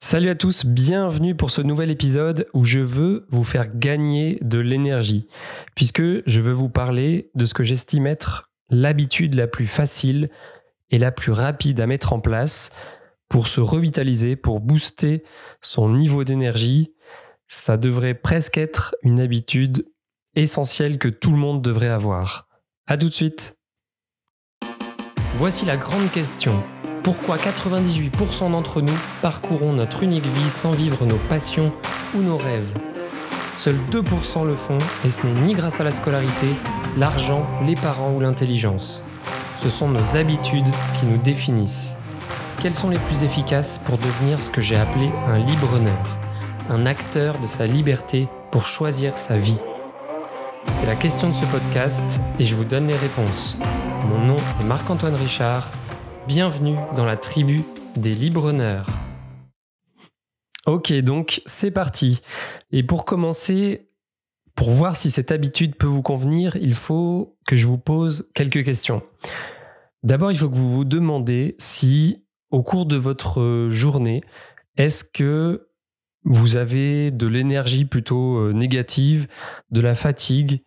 Salut à tous, bienvenue pour ce nouvel épisode où je veux vous faire gagner de l'énergie, puisque je veux vous parler de ce que j'estime être l'habitude la plus facile et la plus rapide à mettre en place pour se revitaliser, pour booster son niveau d'énergie. Ça devrait presque être une habitude essentielle que tout le monde devrait avoir. A tout de suite. Voici la grande question. Pourquoi 98% d'entre nous parcourons notre unique vie sans vivre nos passions ou nos rêves Seuls 2% le font et ce n'est ni grâce à la scolarité, l'argent, les parents ou l'intelligence. Ce sont nos habitudes qui nous définissent. Quelles sont les plus efficaces pour devenir ce que j'ai appelé un libre-honneur Un acteur de sa liberté pour choisir sa vie? C'est la question de ce podcast et je vous donne les réponses. Mon nom est Marc-Antoine Richard Bienvenue dans la tribu des Libreneurs. Ok, donc c'est parti. Et pour commencer, pour voir si cette habitude peut vous convenir, il faut que je vous pose quelques questions. D'abord, il faut que vous vous demandez si, au cours de votre journée, est-ce que vous avez de l'énergie plutôt euh, négative, de la fatigue?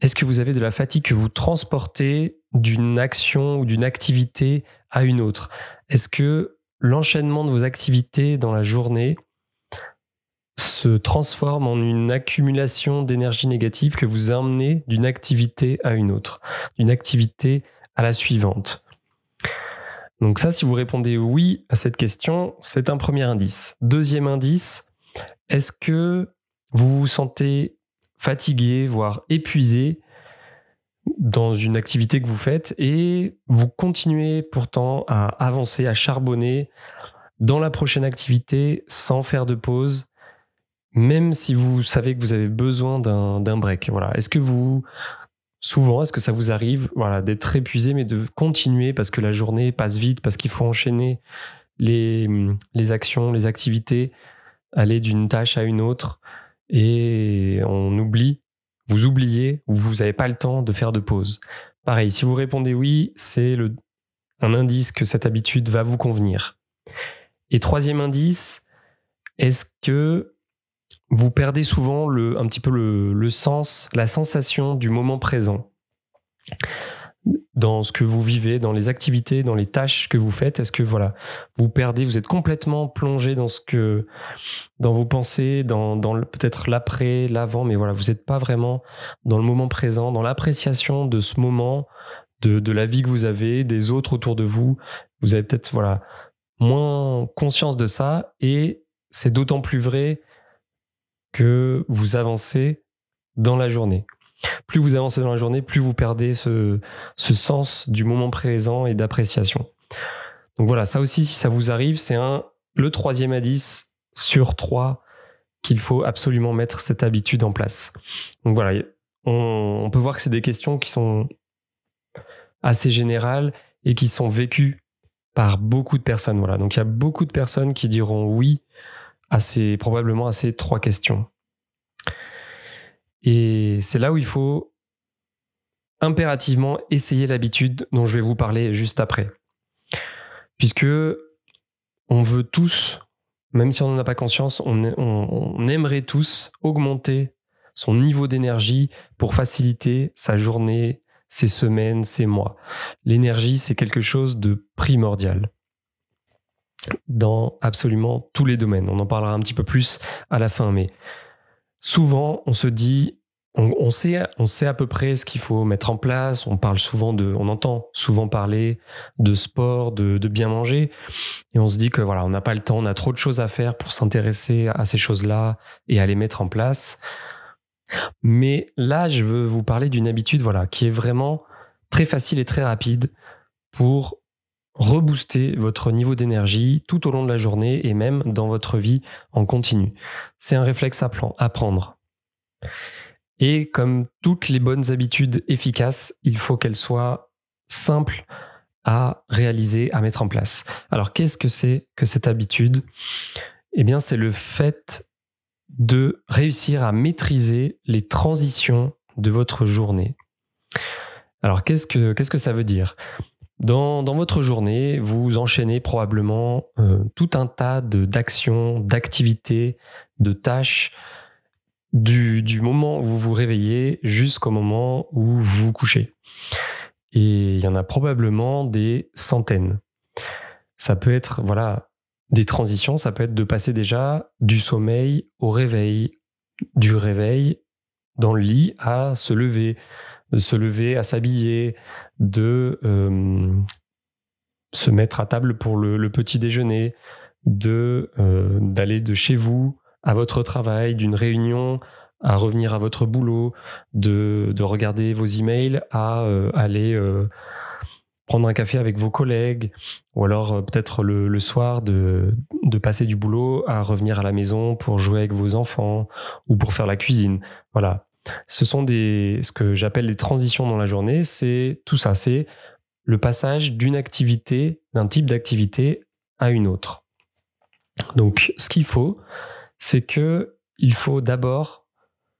Est-ce que vous avez de la fatigue que vous transportez d'une action ou d'une activité à une autre Est-ce que l'enchaînement de vos activités dans la journée se transforme en une accumulation d'énergie négative que vous emmenez d'une activité à une autre, d'une activité à la suivante? Donc ça, si vous répondez oui à cette question, c'est un premier indice. Deuxième indice, est-ce que vous vous sentez fatigué, voire épuisé dans une activité que vous faites et vous continuez pourtant à avancer, à charbonner dans la prochaine activité sans faire de pause, même si vous savez que vous avez besoin d'un break. Voilà. Est-ce que vous, souvent, est-ce que ça vous arrive voilà, d'être épuisé, mais de continuer parce que la journée passe vite, parce qu'il faut enchaîner les, les actions, les activités, aller d'une tâche à une autre et on oublie vous oubliez ou vous n'avez pas le temps de faire de pause. Pareil, si vous répondez oui, c'est un indice que cette habitude va vous convenir. Et troisième indice, est-ce que vous perdez souvent le, un petit peu le sens, la sensation du moment présent? Dans ce que vous vivez, dans les activités, dans les tâches que vous faites? Est-ce que voilà, vous perdez, vous êtes complètement plongé dans ce que, dans vos pensées, dans, peut-être l'après, l'avant, mais voilà, vous n'êtes pas vraiment dans le moment présent, dans l'appréciation de ce moment, de, de la vie que vous avez, des autres autour de vous? Vous avez peut-être voilà moins conscience de ça, et c'est d'autant plus vrai que vous avancez dans la journée. Plus vous avancez dans la journée, plus vous perdez ce, sens du moment présent et d'appréciation. Donc voilà, ça aussi, si ça vous arrive, c'est un, le troisième indice sur trois qu'il faut absolument mettre cette habitude en place. Donc voilà, on, peut voir que c'est des questions qui sont assez générales et qui sont vécues par beaucoup de personnes. Voilà, donc il y a beaucoup de personnes qui diront oui à ces, probablement à ces trois questions. Et c'est là où il faut impérativement essayer l'habitude dont je vais vous parler juste après. Puisque on veut tous, même si on n'en a pas conscience, on, aimerait tous augmenter son niveau d'énergie pour faciliter sa journée, ses semaines, ses mois. L'énergie, c'est quelque chose de primordial dans absolument tous les domaines. On en parlera un petit peu plus à la fin, mais souvent, on se dit, on, sait, on sait à peu près ce qu'il faut mettre en place. On parle souvent de, on entend souvent parler de sport, de, bien manger, et on se dit que voilà, on n'a pas le temps, on a trop de choses à faire pour s'intéresser à ces choses-là et à les mettre en place. Mais là, je veux vous parler d'une habitude, voilà, qui est vraiment très facile et très rapide pour rebooster votre niveau d'énergie tout au long de la journée et même dans votre vie en continu. C'est un réflexe à, prendre. Et comme toutes les bonnes habitudes efficaces, il faut qu'elles soient simples à réaliser, à mettre en place. Alors qu'est-ce que c'est que cette habitude? Eh bien c'est le fait de réussir à maîtriser les transitions de votre journée. Alors qu'est-ce que, qu'est-ce que ça veut dire? Dans, votre journée, vous enchaînez probablement euh, tout un tas d'actions, d'activités, de tâches du, moment où vous vous réveillez jusqu'au moment où vous vous couchez. Et il y en a probablement des centaines. Ça peut être, voilà, des transitions, ça peut être de passer déjà du sommeil au réveil, du réveil dans le lit à se lever, de se lever à s'habiller, de euh, se mettre à table pour le, petit déjeuner, euh, d'aller de chez vous à votre travail, d'une réunion à revenir à votre boulot, de, de regarder vos emails à euh, aller prendre un café avec vos collègues, ou alors peut-être le, le, soir de, de passer du boulot à revenir à la maison pour jouer avec vos enfants ou pour faire la cuisine. Voilà. Ce sont des, ce que j'appelle des transitions dans la journée. C'est tout ça. C'est le passage d'une activité, d'un type d'activité à une autre. Donc, ce qu'il faut, c'est que il faut d'abord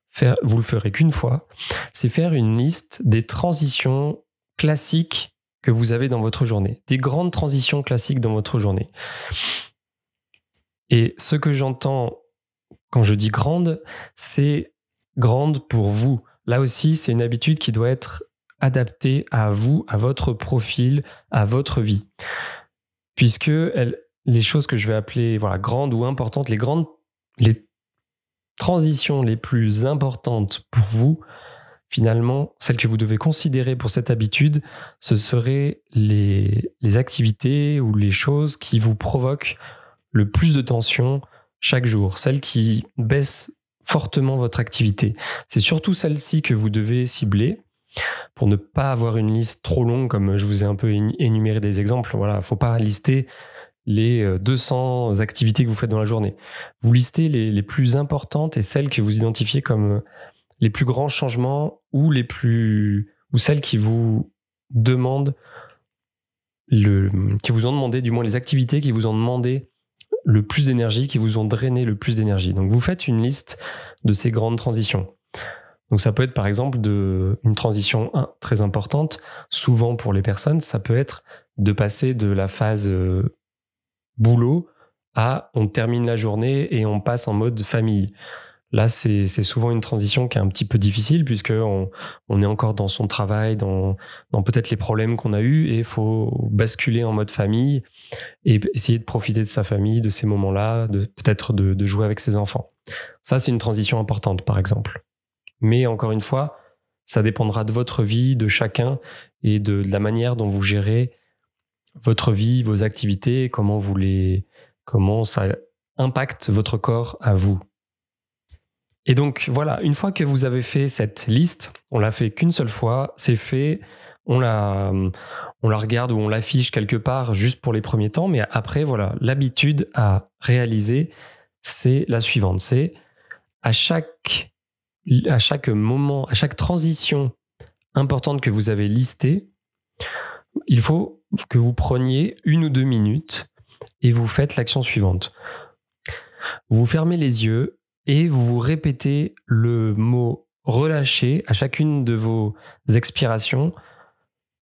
faire, vous le ferez qu'une fois, c'est faire une liste des transitions classiques que vous avez dans votre journée, des grandes transitions classiques dans votre journée. Et ce que j'entends quand je dis grande, c'est grande pour vous. Là aussi, c'est une habitude qui doit être adaptée à vous, à votre profil, à votre vie. Puisque les choses que je vais appeler voilà, grandes ou importantes, les grandes, les transitions les plus importantes pour vous, finalement, celles que vous devez considérer pour cette habitude, ce seraient les, les activités ou les choses qui vous provoquent le plus de tension chaque jour, celles qui baissent fortement votre activité. C'est surtout celle-ci que vous devez cibler pour ne pas avoir une liste trop longue, comme je vous ai un peu énuméré des exemples. Voilà, faut pas lister les 200 euh, activités que vous faites dans la journée. Vous listez les, plus importantes et celles que vous identifiez comme euh, les plus grands changements ou les plus ou celles qui vous demandent le qui vous ont demandé du moins les activités qui vous ont demandé le plus d'énergie, qui vous ont drainé le plus d'énergie. Donc vous faites une liste de ces grandes transitions. Donc ça peut être par exemple une transition très importante, souvent pour les personnes, ça peut être de passer de la phase euh, boulot à on termine la journée et on passe en mode famille. Là, c'est souvent une transition qui est un petit peu difficile puisque on, est encore dans son travail, dans, peut-être les problèmes qu'on a eus et il faut basculer en mode famille et essayer de profiter de sa famille, de ces moments-là, peut-être de, jouer avec ses enfants. Ça, c'est une transition importante, par exemple. Mais encore une fois, ça dépendra de votre vie, de chacun et de, de la manière dont vous gérez votre vie, vos activités, comment vous les, comment ça impacte votre corps à vous. Et donc voilà, une fois que vous avez fait cette liste, on l'a fait qu'une seule fois, c'est fait, on la, on la regarde ou on l'affiche quelque part juste pour les premiers temps, mais après voilà, l'habitude à réaliser, c'est la suivante, c'est à chaque, à chaque moment, à chaque transition importante que vous avez listée, il faut que vous preniez une ou deux minutes et vous faites l'action suivante. Vous fermez les yeux et vous vous répétez le mot relâcher à chacune de vos expirations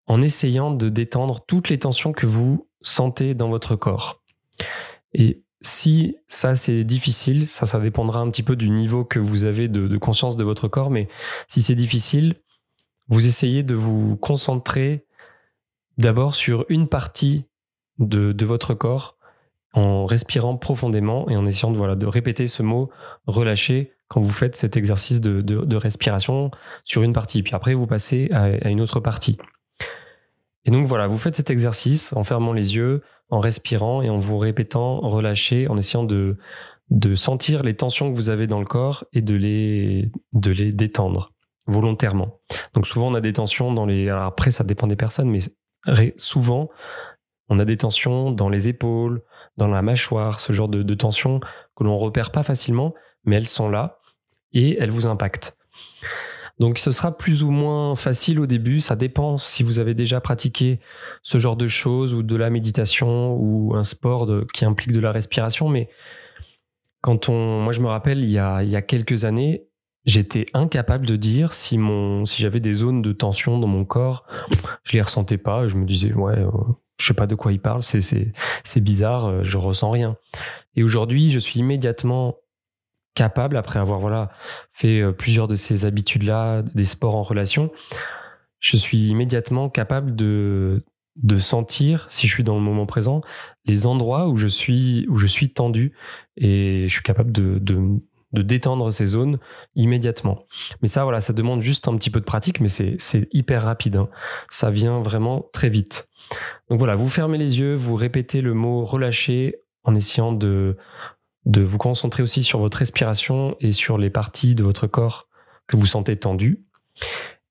en essayant de détendre toutes les tensions que vous sentez dans votre corps. Et si ça c'est difficile, ça ça dépendra un petit peu du niveau que vous avez de, conscience de votre corps, mais si c'est difficile, vous essayez de vous concentrer d'abord sur une partie de, de votre corps en respirant profondément et en essayant de, voilà, de répéter ce mot relâcher quand vous faites cet exercice de, de, respiration sur une partie. Puis après, vous passez à, une autre partie. Et donc voilà, vous faites cet exercice en fermant les yeux, en respirant et en vous répétant relâcher, en essayant de, de sentir les tensions que vous avez dans le corps et de les, de les détendre volontairement. Donc souvent on a des tensions dans les... Alors après ça dépend des personnes, mais souvent on a des tensions dans les épaules, dans la mâchoire, ce genre de, de tensions que l'on repère pas facilement, mais elles sont là et elles vous impactent. Donc ce sera plus ou moins facile au début, ça dépend si vous avez déjà pratiqué ce genre de choses ou de la méditation ou un sport qui implique de la respiration, mais quand on, moi je me rappelle il y a, il y a quelques années, j'étais incapable de dire si si j'avais des zones de tension dans mon corps. Je les ressentais pas. Je me disais ouais euh, je sais pas de quoi il parle c'est bizarre euh, je ressens rien. Et aujourd'hui je suis immédiatement capable après avoir voilà fait euh, plusieurs de ces habitudes là des sports en relation je suis immédiatement capable de de sentir si je suis dans le moment présent les endroits où je suis où je suis tendu. Et je suis capable de de détendre ces zones immédiatement. Mais ça, voilà, ça demande juste un petit peu de pratique, mais c'est hyper rapide. Hein. Ça vient vraiment très vite. Donc voilà, vous fermez les yeux, vous répétez le mot relâcher en essayant de, vous concentrer aussi sur votre respiration et sur les parties de votre corps que vous sentez tendues.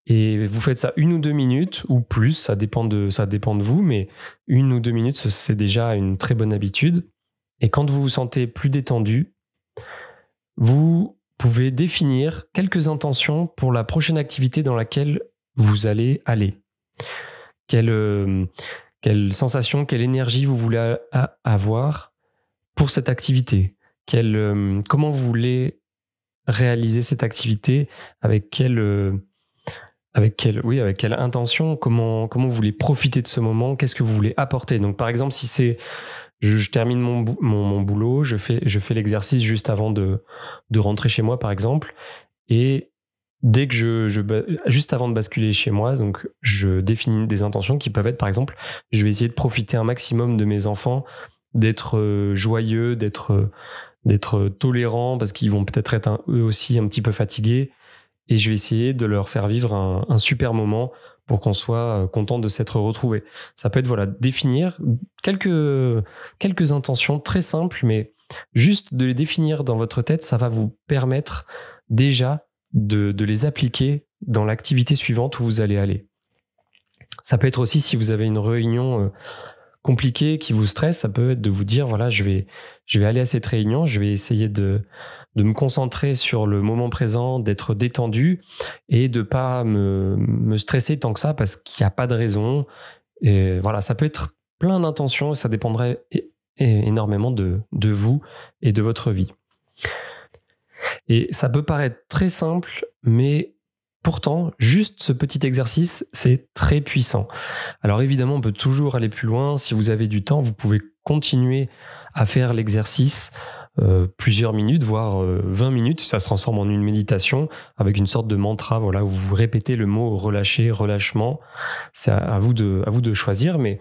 Et vous faites ça une ou deux minutes ou plus, ça dépend de, ça dépend de vous, mais une ou deux minutes, c'est déjà une très bonne habitude. Et quand vous vous sentez plus détendu, vous pouvez définir quelques intentions pour la prochaine activité dans laquelle vous allez aller. Quelle, euh, quelle sensation, quelle énergie vous voulez avoir pour cette activité? Euh, Comment vous voulez réaliser cette activité? Avec quelle, euh, avec quelle, oui, avec quelle intention? Comment, comment vous voulez profiter de ce moment? Qu'est-ce que vous voulez apporter? Donc, par exemple, si c'est je, termine mon, boulot, je fais, l'exercice juste avant de, rentrer chez moi, par exemple. Et dès que je, juste avant de basculer chez moi, donc je définis des intentions qui peuvent être, par exemple, je vais essayer de profiter un maximum de mes enfants, d'être euh, joyeux, d'être d'être tolérant parce qu'ils vont peut-être être, eux aussi un petit peu fatigués. Et je vais essayer de leur faire vivre un super moment pour qu'on soit euh, content de s'être retrouvé. Ça peut être voilà définir quelques quelques intentions très simples, mais juste de les définir dans votre tête, ça va vous permettre déjà de, de les appliquer dans l'activité suivante où vous allez aller. Ça peut être aussi si vous avez une réunion euh, compliquée qui vous stresse, ça peut être de vous dire voilà je vais je vais aller à cette réunion, je vais essayer de de me concentrer sur le moment présent, d'être détendu et de pas me, stresser tant que ça parce qu'il n'y a pas de raison. Et voilà, ça peut être plein d'intentions et ça dépendrait énormément de, de vous et de votre vie. Et ça peut paraître très simple, mais Pourtant, juste ce petit exercice, c'est très puissant. Alors évidemment, on peut toujours aller plus loin. Si vous avez du temps, vous pouvez continuer à faire l'exercice euh, plusieurs minutes, voire 20 euh, minutes. Ça se transforme en une méditation avec une sorte de mantra, voilà, où vous répétez le mot relâcher, relâchement. C'est à, vous de, à vous de choisir, mais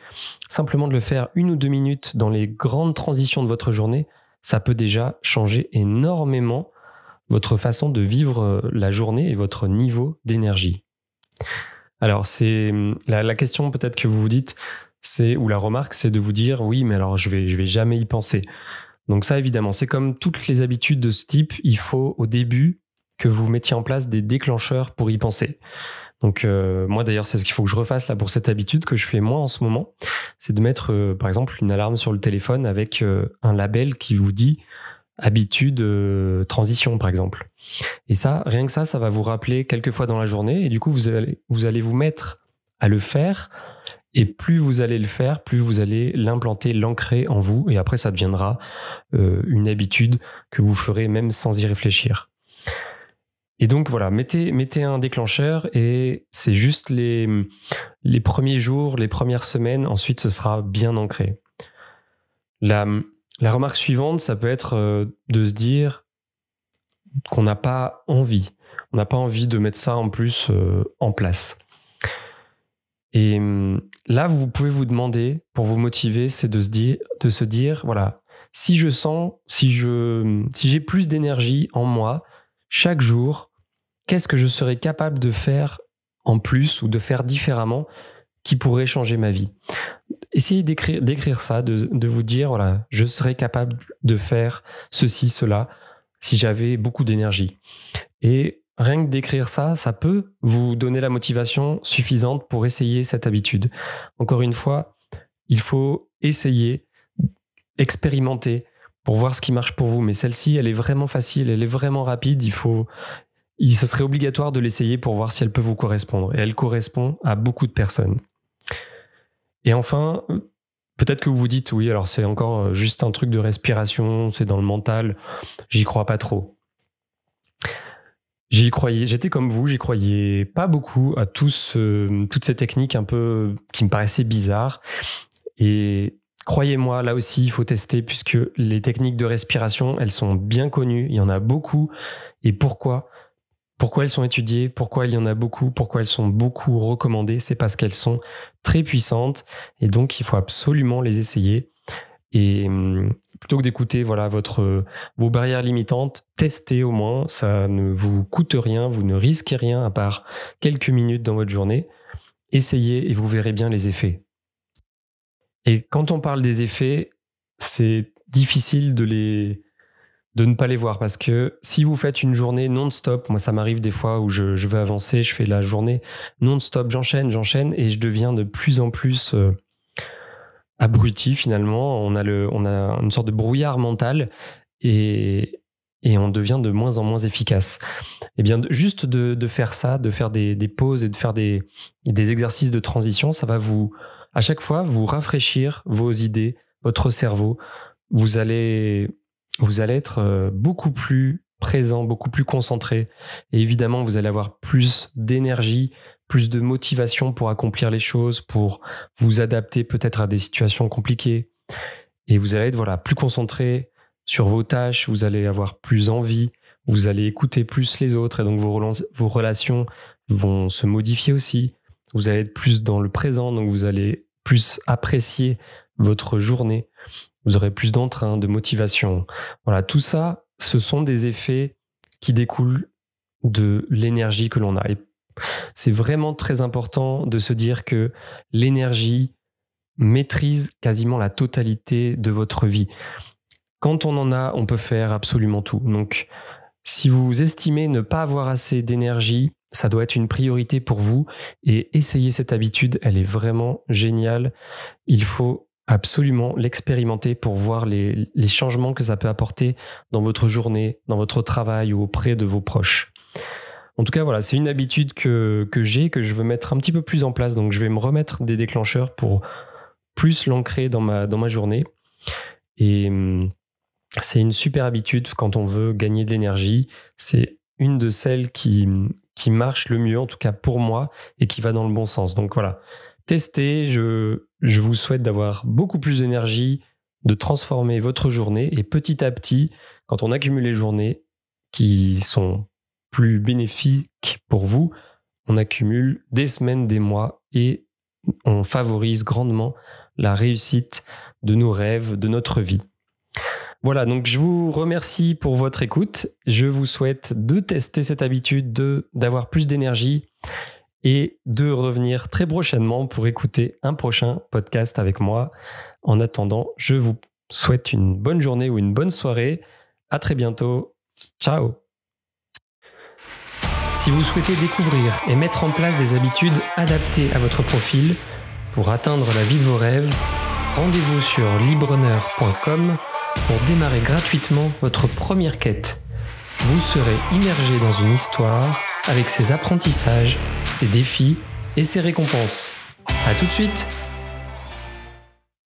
simplement de le faire une ou deux minutes dans les grandes transitions de votre journée, ça peut déjà changer énormément votre façon de vivre euh, la journée et votre niveau d'énergie. Alors c'est la, la question peut-être que vous vous dites, c'est ou la remarque, c'est de vous dire oui, mais alors je vais je vais jamais y penser. Donc ça, évidemment, c'est comme toutes les habitudes de ce type, il faut au début que vous mettiez en place des déclencheurs pour y penser. Donc euh, moi d'ailleurs c'est ce qu'il faut que je refasse là pour cette habitude que je fais moi en ce moment, c'est de mettre euh, par exemple une alarme sur le téléphone avec euh, un label qui vous dit habitude transition par exemple. Et ça, rien que ça, ça va vous rappeler quelques fois dans la journée et du coup vous allez vous allez vous mettre à le faire et plus vous allez le faire, plus vous allez l'implanter, l'ancrer en vous. Et après, ça deviendra euh, une habitude que vous ferez même sans y réfléchir. Et donc voilà, mettez, un déclencheur et c'est juste les, les premiers jours, les premières semaines, ensuite ce sera bien ancré. La, la remarque suivante, ça peut être euh, de se dire qu'on n'a pas envie. On n'a pas envie de mettre ça en plus euh, en place. Et hum, là, vous pouvez vous demander, pour vous motiver, c'est de se dire, de se dire, voilà, si je sens, si je, si j'ai plus d'énergie en moi chaque jour, qu'est-ce que je serais capable de faire en plus ou de faire différemment qui pourrait changer ma vie? Essayez d'écrire, d'écrire ça, de, de vous dire, voilà, je serais capable de faire ceci, cela, si j'avais beaucoup d'énergie. Et Rien que d'écrire ça, ça peut vous donner la motivation suffisante pour essayer cette habitude. Encore une fois, il faut essayer, expérimenter pour voir ce qui marche pour vous. Mais celle-ci, elle est vraiment facile, elle est vraiment rapide. Il faut, il, ce serait obligatoire de l'essayer pour voir si elle peut vous correspondre. Et elle correspond à beaucoup de personnes. Et enfin, peut-être que vous vous dites, oui, alors c'est encore juste un truc de respiration, c'est dans le mental, j'y crois pas trop. J'y croyais, j'étais comme vous, j'y croyais pas beaucoup à tous, toutes ces techniques un peu qui me paraissaient bizarres. Et croyez-moi, là aussi, il faut tester puisque les techniques de respiration, elles sont bien connues, il y en a beaucoup. Et pourquoi? Pourquoi elles sont étudiées? Pourquoi il y en a beaucoup? Pourquoi elles sont beaucoup recommandées? C'est parce qu'elles sont très puissantes et donc il faut absolument les essayer. Et hum, plutôt que d'écouter voilà vos barrières limitantes, testez au moins, ça ne vous coûte rien, vous ne risquez rien à part quelques minutes dans votre journée. Essayez et vous verrez bien les effets. Et quand on parle des effets, c'est difficile de les de ne pas les voir parce que si vous faites une journée non-stop, moi ça m'arrive des fois où je, je, veux avancer, je fais la journée non-stop, j'enchaîne, j'enchaîne et je deviens de plus en plus euh, abruti finalement. On a, le, on a une sorte de brouillard mental et, et on devient de moins en moins efficace. Et eh bien, juste de, de faire ça, de faire des, des, pauses et de faire des, des exercices de transition, ça va vous, à chaque fois, vous rafraîchir vos idées, votre cerveau. Vous allez, vous allez être euh, beaucoup plus présent, beaucoup plus concentré. Et évidemment, vous allez avoir plus d'énergie, plus de motivation pour accomplir les choses, pour vous adapter peut-être à des situations compliquées. Et vous allez être voilà, plus concentré sur vos tâches, vous allez avoir plus envie, vous allez écouter plus les autres et donc vos, relations vont se modifier aussi. Vous allez être plus dans le présent, donc vous allez plus apprécier votre journée. Vous aurez plus d'entrain, de motivation. Voilà, tout ça, ce sont des effets qui découlent de l'énergie que l'on a. c'est vraiment très important de se dire que l'énergie maîtrise quasiment la totalité de votre vie. Quand on en a, on peut faire absolument tout. Donc, si vous estimez ne pas avoir assez d'énergie, ça doit être une priorité pour vous et essayez cette habitude, elle est vraiment géniale. Il faut absolument l'expérimenter pour voir les, changements que ça peut apporter dans votre journée, dans votre travail ou auprès de vos proches. En tout cas, voilà, c'est une habitude que, j'ai, que je veux mettre un petit peu plus en place. Donc, je vais me remettre des déclencheurs pour plus l'ancrer dans ma, journée. Et hum, c'est une super habitude quand on veut gagner de l'énergie. C'est une de celles qui, qui marche le mieux, en tout cas pour moi, et qui va dans le bon sens. Donc voilà, testez. Je vous souhaite d'avoir beaucoup plus d'énergie, de transformer votre journée. Et petit à petit, quand on accumule les journées qui sont bénéfique pour vous, on accumule des semaines, des mois et on favorise grandement la réussite de nos rêves, de notre vie. Voilà, donc je vous remercie pour votre écoute. Je vous souhaite de tester cette habitude, de d'avoir plus d'énergie et de revenir très prochainement pour écouter un prochain podcast avec moi. En attendant, je vous souhaite une bonne journée ou une bonne soirée. À très bientôt. Ciao. Si vous souhaitez découvrir et mettre en place des habitudes adaptées à votre profil pour atteindre la vie de vos rêves, rendez-vous sur libreneur.com pour démarrer gratuitement votre première quête. Vous serez immergé dans une histoire avec ses apprentissages, ses défis et ses récompenses. A tout de suite